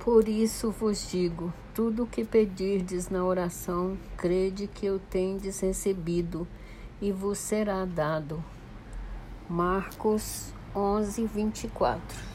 Por isso vos digo: tudo o que pedirdes na oração, crede que o tendes recebido e vos será dado. Marcos 11, 24